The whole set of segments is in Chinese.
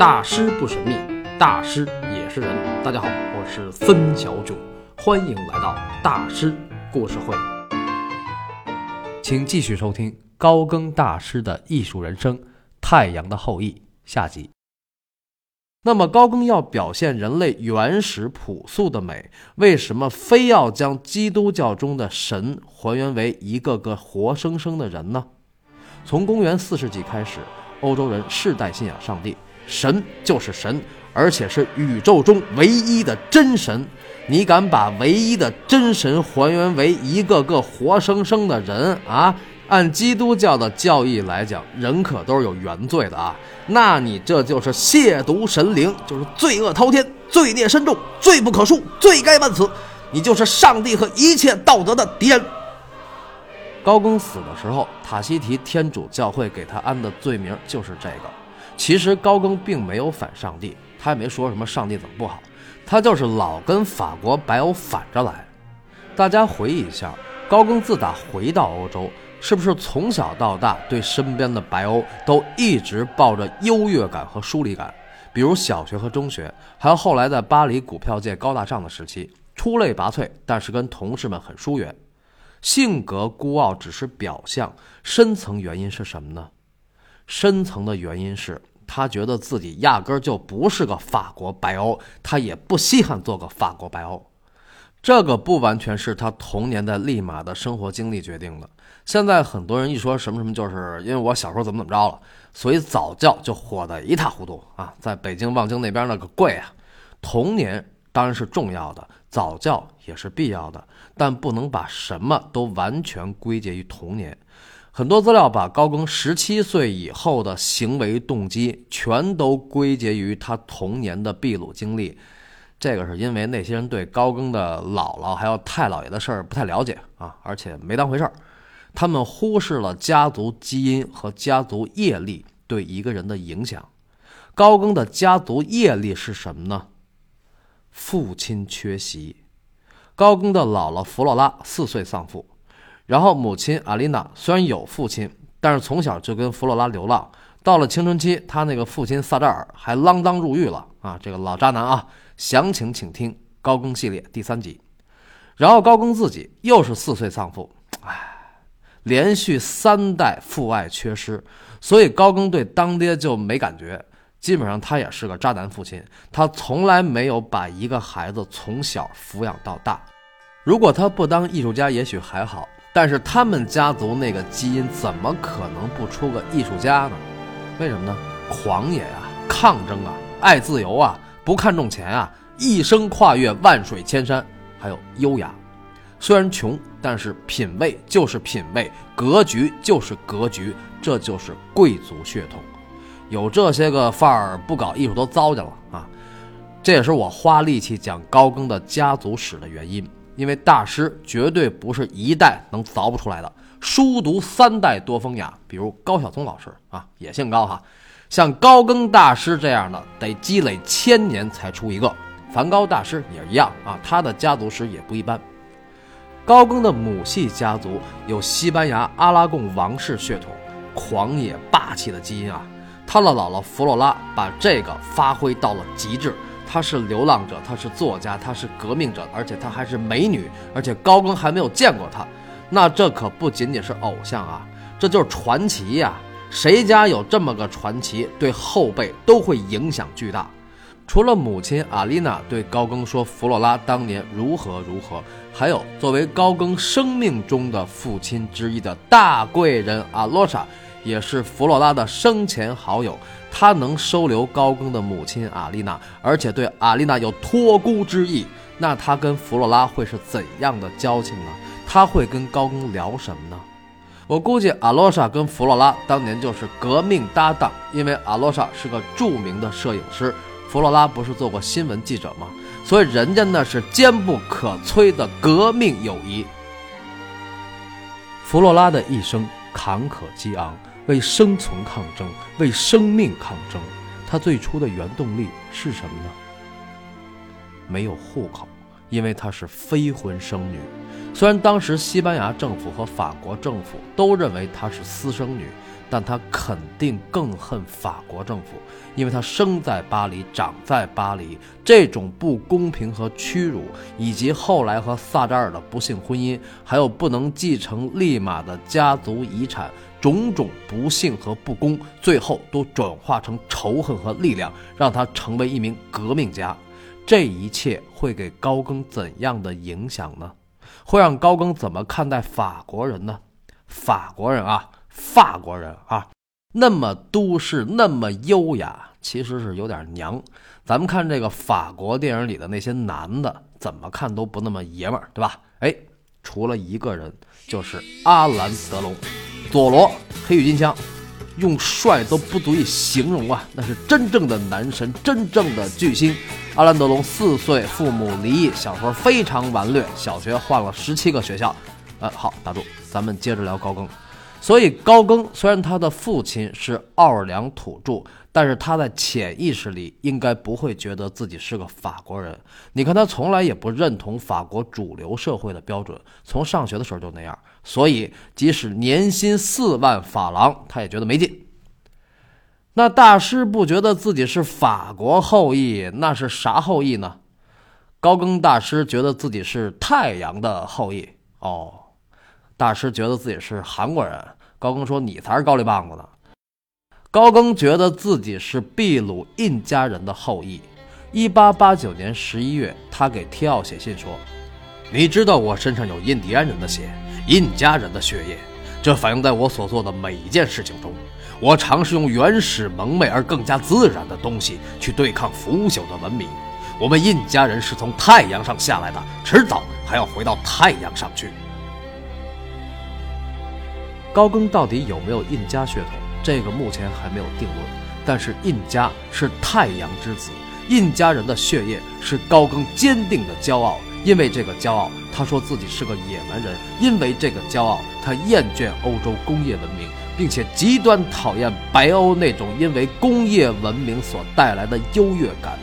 大师不神秘，大师也是人。大家好，我是孙小九，欢迎来到大师故事会。请继续收听高更大师的艺术人生《太阳的后裔》下集。那么，高更要表现人类原始朴素的美，为什么非要将基督教中的神还原为一个个活生生的人呢？从公元四世纪开始，欧洲人世代信仰上帝，神就是神，而且是宇宙中唯一的真神。你敢把唯一的真神还原为一个个活生生的人啊？按基督教的教义来讲，人可都是有原罪的啊。那你这就是亵渎神灵，就是罪恶滔天、罪孽深重、罪不可恕、罪该万死。你就是上帝和一切道德的敌人。高更死的时候，塔希提天主教会给他安的罪名就是这个。其实高更并没有反上帝，他也没说什么上帝怎么不好，他就是老跟法国白欧反着来。大家回忆一下，高更自打回到欧洲。是不是从小到大对身边的白欧都一直抱着优越感和疏离感？比如小学和中学，还有后来在巴黎股票界高大上的时期，出类拔萃，但是跟同事们很疏远，性格孤傲只是表象，深层原因是什么呢？深层的原因是他觉得自己压根儿就不是个法国白欧，他也不稀罕做个法国白欧。这个不完全是他童年的立马的生活经历决定的。现在很多人一说什么什么，就是因为我小时候怎么怎么着了，所以早教就火得一塌糊涂啊！在北京望京那边那个贵啊。童年当然是重要的，早教也是必要的，但不能把什么都完全归结于童年。很多资料把高更十七岁以后的行为动机全都归结于他童年的秘鲁经历。这个是因为那些人对高更的姥姥还有太姥爷的事儿不太了解啊，而且没当回事儿，他们忽视了家族基因和家族业力对一个人的影响。高更的家族业力是什么呢？父亲缺席。高更的姥姥弗洛拉四岁丧父，然后母亲阿丽娜虽然有父亲，但是从小就跟弗洛拉流浪。到了青春期，他那个父亲萨扎尔还锒铛入狱了啊！这个老渣男啊！详情请听高更系列第三集。然后高更自己又是四岁丧父，唉，连续三代父爱缺失，所以高更对当爹就没感觉。基本上他也是个渣男父亲，他从来没有把一个孩子从小抚养到大。如果他不当艺术家，也许还好，但是他们家族那个基因怎么可能不出个艺术家呢？为什么呢？狂野啊，抗争啊，爱自由啊。不看重钱啊，一生跨越万水千山，还有优雅。虽然穷，但是品味就是品味，格局就是格局，这就是贵族血统。有这些个范儿，不搞艺术都糟践了啊！这也是我花力气讲高更的家族史的原因，因为大师绝对不是一代能凿不出来的，书读三代多风雅。比如高晓松老师啊，也姓高哈。像高更大师这样的，得积累千年才出一个。梵高大师也一样啊，他的家族史也不一般。高更的母系家族有西班牙阿拉贡王室血统，狂野霸气的基因啊。他的姥姥弗洛拉把这个发挥到了极致。她是流浪者，她是作家，她是革命者，而且她还是美女，而且高更还没有见过她。那这可不仅仅是偶像啊，这就是传奇呀。谁家有这么个传奇，对后辈都会影响巨大。除了母亲阿丽娜对高更说弗洛拉当年如何如何，还有作为高更生命中的父亲之一的大贵人阿洛莎，也是弗洛拉的生前好友。他能收留高更的母亲阿丽娜，而且对阿丽娜有托孤之意，那他跟弗洛拉会是怎样的交情呢？他会跟高更聊什么呢？我估计阿罗莎跟弗洛拉当年就是革命搭档，因为阿罗莎是个著名的摄影师，弗洛拉不是做过新闻记者吗？所以人家那是坚不可摧的革命友谊。弗洛拉的一生坎坷激昂，为生存抗争，为生命抗争。他最初的原动力是什么呢？没有户口。因为她是非婚生女，虽然当时西班牙政府和法国政府都认为她是私生女，但他肯定更恨法国政府，因为他生在巴黎，长在巴黎，这种不公平和屈辱，以及后来和萨扎尔的不幸婚姻，还有不能继承利马的家族遗产，种种不幸和不公，最后都转化成仇恨和力量，让他成为一名革命家。这一切会给高更怎样的影响呢？会让高更怎么看待法国人呢？法国人啊，法国人啊，那么都市，那么优雅，其实是有点娘。咱们看这个法国电影里的那些男的，怎么看都不那么爷们儿，对吧？哎，除了一个人，就是阿兰·德龙，佐罗，黑郁金枪。用帅都不足以形容啊，那是真正的男神，真正的巨星。阿兰·德龙四岁父母离异，小时候非常顽劣，小学换了十七个学校。呃，好，打住，咱们接着聊高更。所以高更虽然他的父亲是奥尔良土著。但是他在潜意识里应该不会觉得自己是个法国人。你看他从来也不认同法国主流社会的标准，从上学的时候就那样。所以即使年薪四万法郎，他也觉得没劲。那大师不觉得自己是法国后裔，那是啥后裔呢？高更大师觉得自己是太阳的后裔。哦，大师觉得自己是韩国人。高更说：“你才是高丽棒子呢。”高更觉得自己是秘鲁印加人的后裔。一八八九年十一月，他给提奥写信说：“你知道我身上有印第安人的血，印加人的血液，这反映在我所做的每一件事情中。我尝试用原始、蒙昧而更加自然的东西去对抗腐朽的文明。我们印加人是从太阳上下来的，迟早还要回到太阳上去。”高更到底有没有印加血统？这个目前还没有定论，但是印加是太阳之子，印加人的血液是高更坚定的骄傲。因为这个骄傲，他说自己是个野蛮人；因为这个骄傲，他厌倦欧洲工业文明，并且极端讨厌白欧那种因为工业文明所带来的优越感。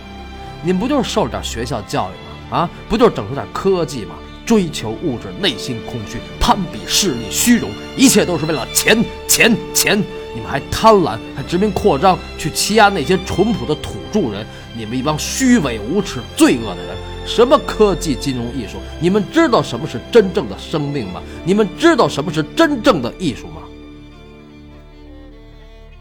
你们不就是受了点学校教育吗？啊，不就是整出点科技吗？追求物质，内心空虚，攀比势力，虚荣，一切都是为了钱，钱，钱。你们还贪婪，还殖民扩张，去欺压那些淳朴的土著人。你们一帮虚伪无耻、罪恶的人！什么科技、金融、艺术？你们知道什么是真正的生命吗？你们知道什么是真正的艺术吗？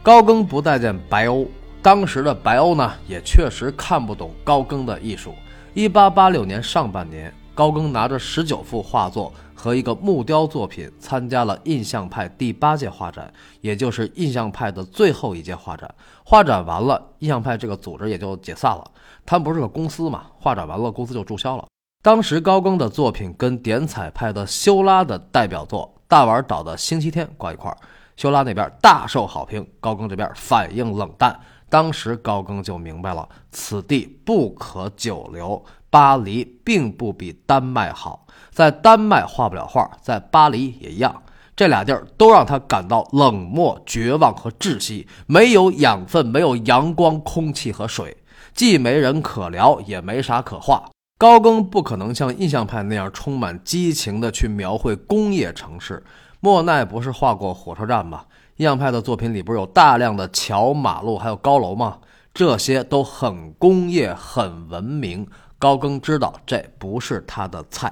高更不待见白欧，当时的白欧呢，也确实看不懂高更的艺术。一八八六年上半年，高更拿着十九幅画作。和一个木雕作品参加了印象派第八届画展，也就是印象派的最后一届画展。画展完了，印象派这个组织也就解散了。他们不是个公司嘛？画展完了，公司就注销了。当时高更的作品跟点彩派的修拉的代表作《大碗岛的星期天》挂一块儿，修拉那边大受好评，高更这边反应冷淡。当时高更就明白了，此地不可久留。巴黎并不比丹麦好，在丹麦画不了画，在巴黎也一样。这俩地儿都让他感到冷漠、绝望和窒息，没有养分，没有阳光、空气和水，既没人可聊，也没啥可画。高更不可能像印象派那样充满激情地去描绘工业城市。莫奈不是画过火车站吗？印象派的作品里不是有大量的桥、马路还有高楼吗？这些都很工业、很文明。高更知道这不是他的菜，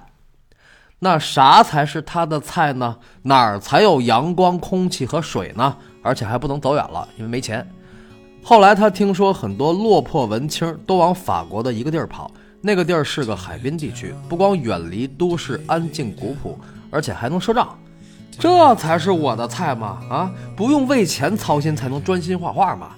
那啥才是他的菜呢？哪儿才有阳光、空气和水呢？而且还不能走远了，因为没钱。后来他听说很多落魄文青都往法国的一个地儿跑，那个地儿是个海滨地区，不光远离都市、安静古朴，而且还能赊账。这才是我的菜嘛？啊，不用为钱操心才能专心画画嘛？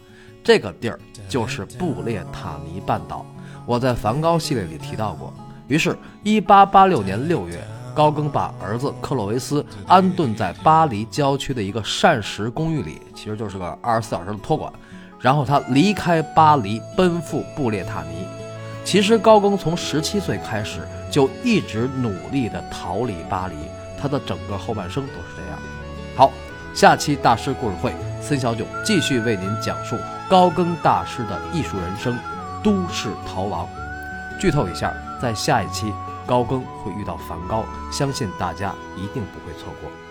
这个地儿就是布列塔尼半岛。我在梵高系列里提到过。于是，1886年6月，高更把儿子克洛维斯安顿在巴黎郊区的一个膳食公寓里，其实就是个二十四小时的托管。然后他离开巴黎，奔赴布列塔尼。其实，高更从17岁开始就一直努力地逃离巴黎，他的整个后半生都是这样。好，下期大师故事会，孙小九继续为您讲述高更大师的艺术人生。都市逃亡，剧透一下，在下一期高更会遇到梵高，相信大家一定不会错过。